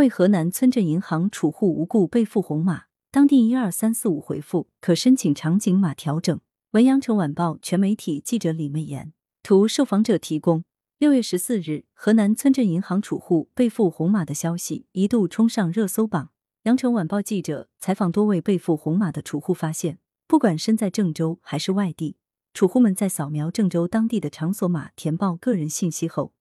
为河南村镇银行储户无故被付红码，当地一二三四五回复可申请场景码调整。文阳城晚报全媒体记者李媚妍，图受访者提供。六月十四日，河南村镇银行储户被付红码的消息一度冲上热搜榜。羊城晚报记者采访多位被付红码的储户，发现，不管身在郑州还是外地，储户们在扫描郑州当地的场所码填报个人信息后，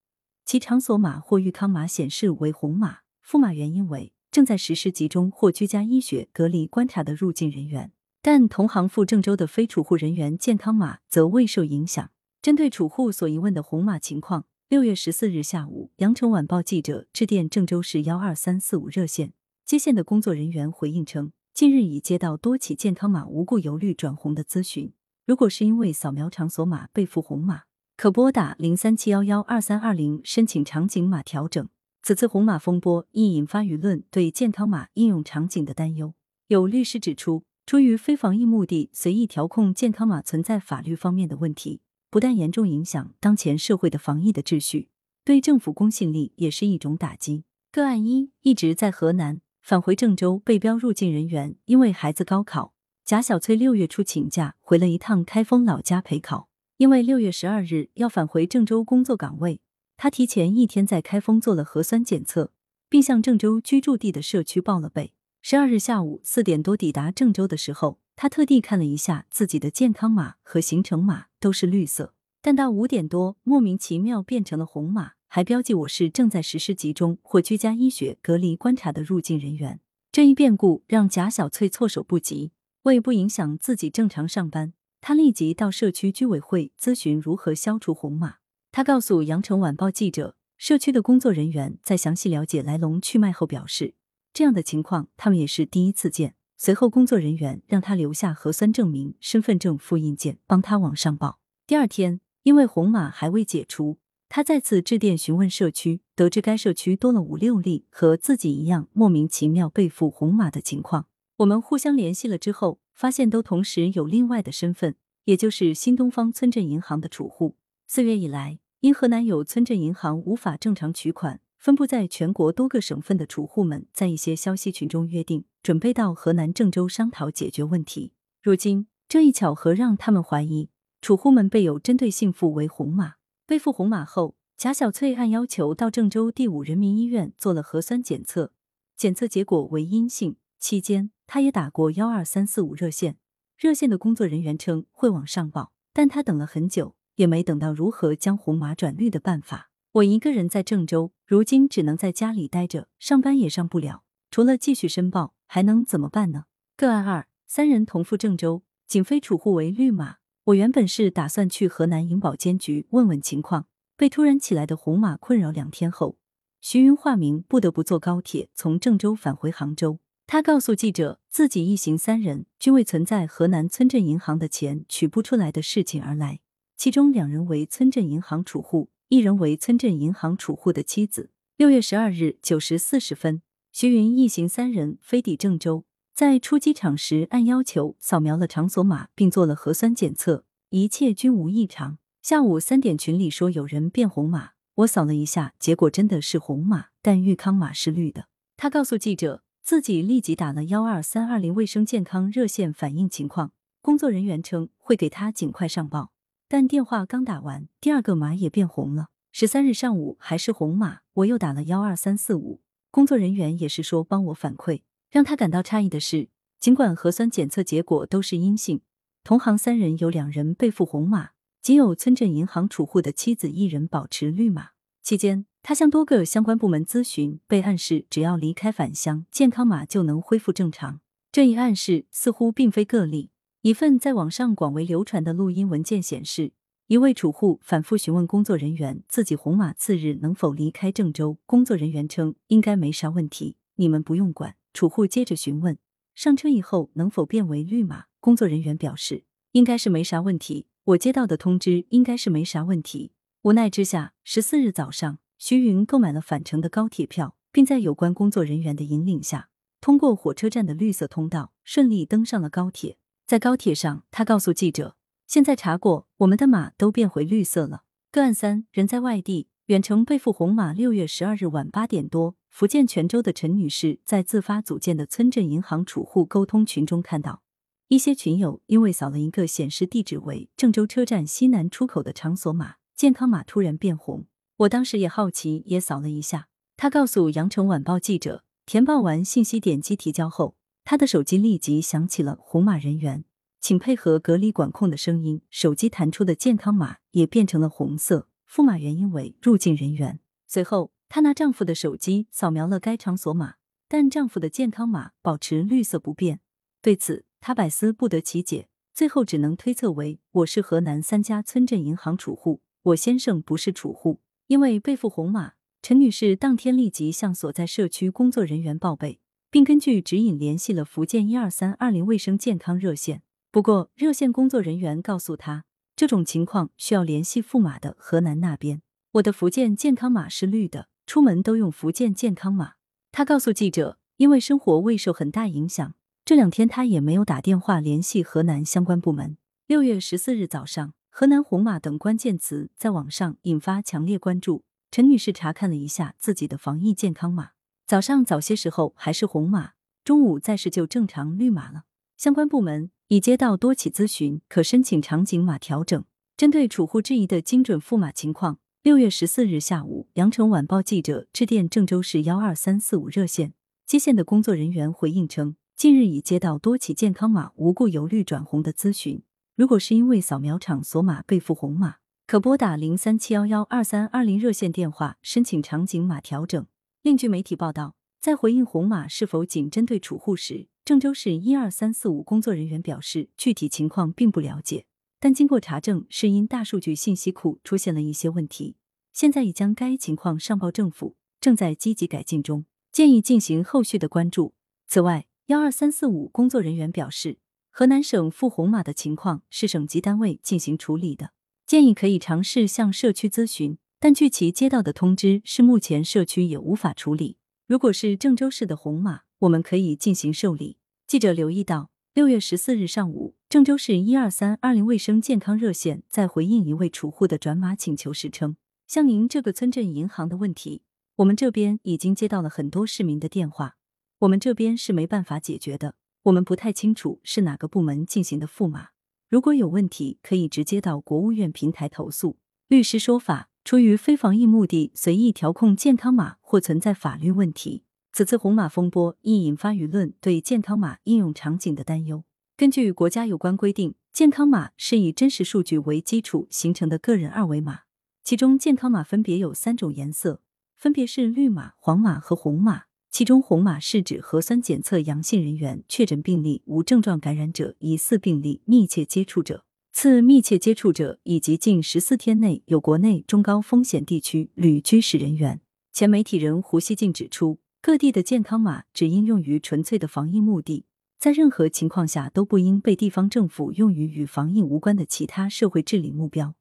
其场所码或豫康码显示为红码，付码原因为正在实施集中或居家医学隔离观察的入境人员，但同行赴郑州的非储户人员健康码则未受影响。针对储户所疑问的红码情况，六月十四日下午，羊城晚报记者致电郑州市幺二三四五热线，接线的工作人员回应称，近日已接到多起健康码无故由绿转红的咨询。如果是因为扫描场所码被付红码，可拨打零三七幺幺二三二零申请场景码调整。此次红码风波亦引发舆论对健康码应用场景的担忧。有律师指出，出于非防疫目的随意调控健康码存在法律方面的问题。不但严重影响当前社会的防疫的秩序，对政府公信力也是一种打击。个案一，一直在河南返回郑州被标入境人员，因为孩子高考，贾小翠六月初请假回了一趟开封老家陪考。因为六月十二日要返回郑州工作岗位，他提前一天在开封做了核酸检测，并向郑州居住地的社区报了备。十二日下午四点多抵达郑州的时候。他特地看了一下自己的健康码和行程码都是绿色，但到五点多莫名其妙变成了红码，还标记我是正在实施集中或居家医学隔离观察的入境人员。这一变故让贾小翠措手不及，为不影响自己正常上班，他立即到社区居委会咨询如何消除红码。他告诉羊城晚报记者，社区的工作人员在详细了解来龙去脉后表示，这样的情况他们也是第一次见。随后，工作人员让他留下核酸证明、身份证复印件，帮他往上报。第二天，因为红码还未解除，他再次致电询问社区，得知该社区多了五六例和自己一样莫名其妙被付红码的情况。我们互相联系了之后，发现都同时有另外的身份，也就是新东方村镇银行的储户。四月以来，因河南有村镇银行无法正常取款。分布在全国多个省份的储户们，在一些消息群中约定，准备到河南郑州商讨解决问题。如今，这一巧合让他们怀疑，储户们被有针对性付为红码。被付红码后，贾小翠按要求到郑州第五人民医院做了核酸检测，检测结果为阴性。期间，他也打过幺二三四五热线，热线的工作人员称会往上报，但他等了很久，也没等到如何将红码转绿的办法。我一个人在郑州，如今只能在家里待着，上班也上不了。除了继续申报，还能怎么办呢？个案二，三人同赴郑州，仅非储户为绿码。我原本是打算去河南银保监局问问情况，被突然起来的红码困扰两天后，徐云化名不得不坐高铁从郑州返回杭州。他告诉记者，自己一行三人均为存在河南村镇银行的钱取不出来的事情而来，其中两人为村镇银行储户。一人为村镇银行储户的妻子。六月十二日九时四十分，徐云一行三人飞抵郑州，在出机场时按要求扫描了场所码，并做了核酸检测，一切均无异常。下午三点，群里说有人变红码，我扫了一下，结果真的是红码，但豫康码是绿的。他告诉记者，自己立即打了幺二三二零卫生健康热线反映情况，工作人员称会给他尽快上报。但电话刚打完，第二个码也变红了。十三日上午还是红码，我又打了幺二三四五，工作人员也是说帮我反馈。让他感到诧异的是，尽管核酸检测结果都是阴性，同行三人有两人被付红码，仅有村镇银行储户的妻子一人保持绿码。期间，他向多个相关部门咨询，被暗示只要离开返乡，健康码就能恢复正常。这一暗示似乎并非个例。一份在网上广为流传的录音文件显示，一位储户反复询问工作人员自己红码次日能否离开郑州。工作人员称应该没啥问题，你们不用管。储户接着询问上车以后能否变为绿码。工作人员表示应该是没啥问题，我接到的通知应该是没啥问题。无奈之下，十四日早上，徐云购买了返程的高铁票，并在有关工作人员的引领下，通过火车站的绿色通道，顺利登上了高铁。在高铁上，他告诉记者：“现在查过，我们的码都变回绿色了。”个案三人在外地远程被付红码。六月十二日晚八点多，福建泉州的陈女士在自发组建的村镇银行储户沟通群中看到，一些群友因为扫了一个显示地址为郑州车站西南出口的场所码，健康码突然变红。我当时也好奇，也扫了一下。他告诉羊城晚报记者，填报完信息，点击提交后，他的手机立即响起了“红码人员，请配合隔离管控”的声音，手机弹出的健康码也变成了红色，复码原因为入境人员。随后。她拿丈夫的手机扫描了该场所码，但丈夫的健康码保持绿色不变。对此，她百思不得其解，最后只能推测为：我是河南三家村镇银行储户，我先生不是储户。因为背负红码，陈女士当天立即向所在社区工作人员报备，并根据指引联系了福建一二三二零卫生健康热线。不过，热线工作人员告诉她，这种情况需要联系复码的河南那边。我的福建健康码是绿的。出门都用福建健康码。他告诉记者，因为生活未受很大影响，这两天他也没有打电话联系河南相关部门。六月十四日早上，河南红码等关键词在网上引发强烈关注。陈女士查看了一下自己的防疫健康码，早上早些时候还是红码，中午再是就正常绿码了。相关部门已接到多起咨询，可申请场景码调整。针对储户质疑的精准赋码情况。六月十四日下午，羊城晚报记者致电郑州市幺二三四五热线，接线的工作人员回应称，近日已接到多起健康码无故由绿转红的咨询，如果是因为扫描场所码被赋红码，可拨打零三七幺幺二三二零热线电话申请场景码调整。另据媒体报道，在回应红码是否仅针对储户时，郑州市一二三四五工作人员表示，具体情况并不了解。但经过查证，是因大数据信息库出现了一些问题，现在已将该情况上报政府，正在积极改进中，建议进行后续的关注。此外，幺二三四五工作人员表示，河南省赴红码的情况是省级单位进行处理的，建议可以尝试向社区咨询，但据其接到的通知是目前社区也无法处理。如果是郑州市的红码，我们可以进行受理。记者留意到。六月十四日上午，郑州市一二三二零卫生健康热线在回应一位储户的转码请求时称：“像您这个村镇银行的问题，我们这边已经接到了很多市民的电话，我们这边是没办法解决的。我们不太清楚是哪个部门进行的赋码，如果有问题，可以直接到国务院平台投诉。”律师说法：出于非防疫目的随意调控健康码或存在法律问题。此次红码风波亦引发舆论对健康码应用场景的担忧。根据国家有关规定，健康码是以真实数据为基础形成的个人二维码，其中健康码分别有三种颜色，分别是绿码、黄码和红码。其中红码是指核酸检测阳性人员、确诊病例、无症状感染者、疑似病例、密切接触者、次密切接触者以及近十四天内有国内中高风险地区旅居史人员。前媒体人胡锡进指出。各地的健康码只应用于纯粹的防疫目的，在任何情况下都不应被地方政府用于与防疫无关的其他社会治理目标。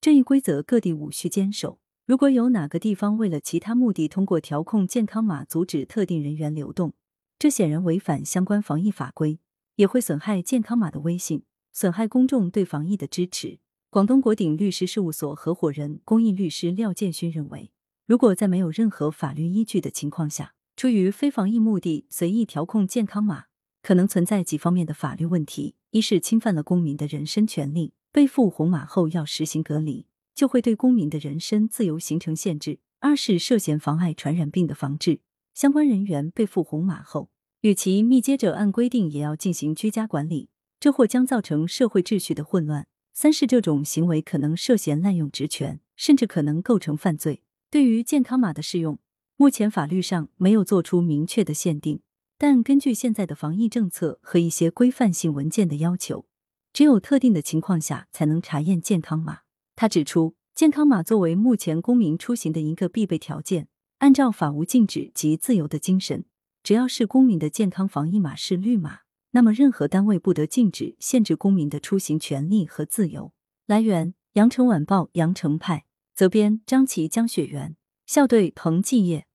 这一规则各地无需坚守。如果有哪个地方为了其他目的通过调控健康码阻止特定人员流动，这显然违反相关防疫法规，也会损害健康码的威信，损害公众对防疫的支持。广东国鼎律师事务所合伙人、公益律师廖建勋认为，如果在没有任何法律依据的情况下，出于非防疫目的随意调控健康码，可能存在几方面的法律问题：一是侵犯了公民的人身权利，被赋红码后要实行隔离，就会对公民的人身自由形成限制；二是涉嫌妨碍传染病的防治，相关人员被赋红码后，与其密接者按规定也要进行居家管理，这或将造成社会秩序的混乱；三是这种行为可能涉嫌滥用职权，甚至可能构成犯罪。对于健康码的适用。目前法律上没有做出明确的限定，但根据现在的防疫政策和一些规范性文件的要求，只有特定的情况下才能查验健康码。他指出，健康码作为目前公民出行的一个必备条件，按照法无禁止及自由的精神，只要是公民的健康防疫码是绿码，那么任何单位不得禁止、限制公民的出行权利和自由。来源：羊城晚报羊城派，责编：张琪、江雪源，校对：彭继业。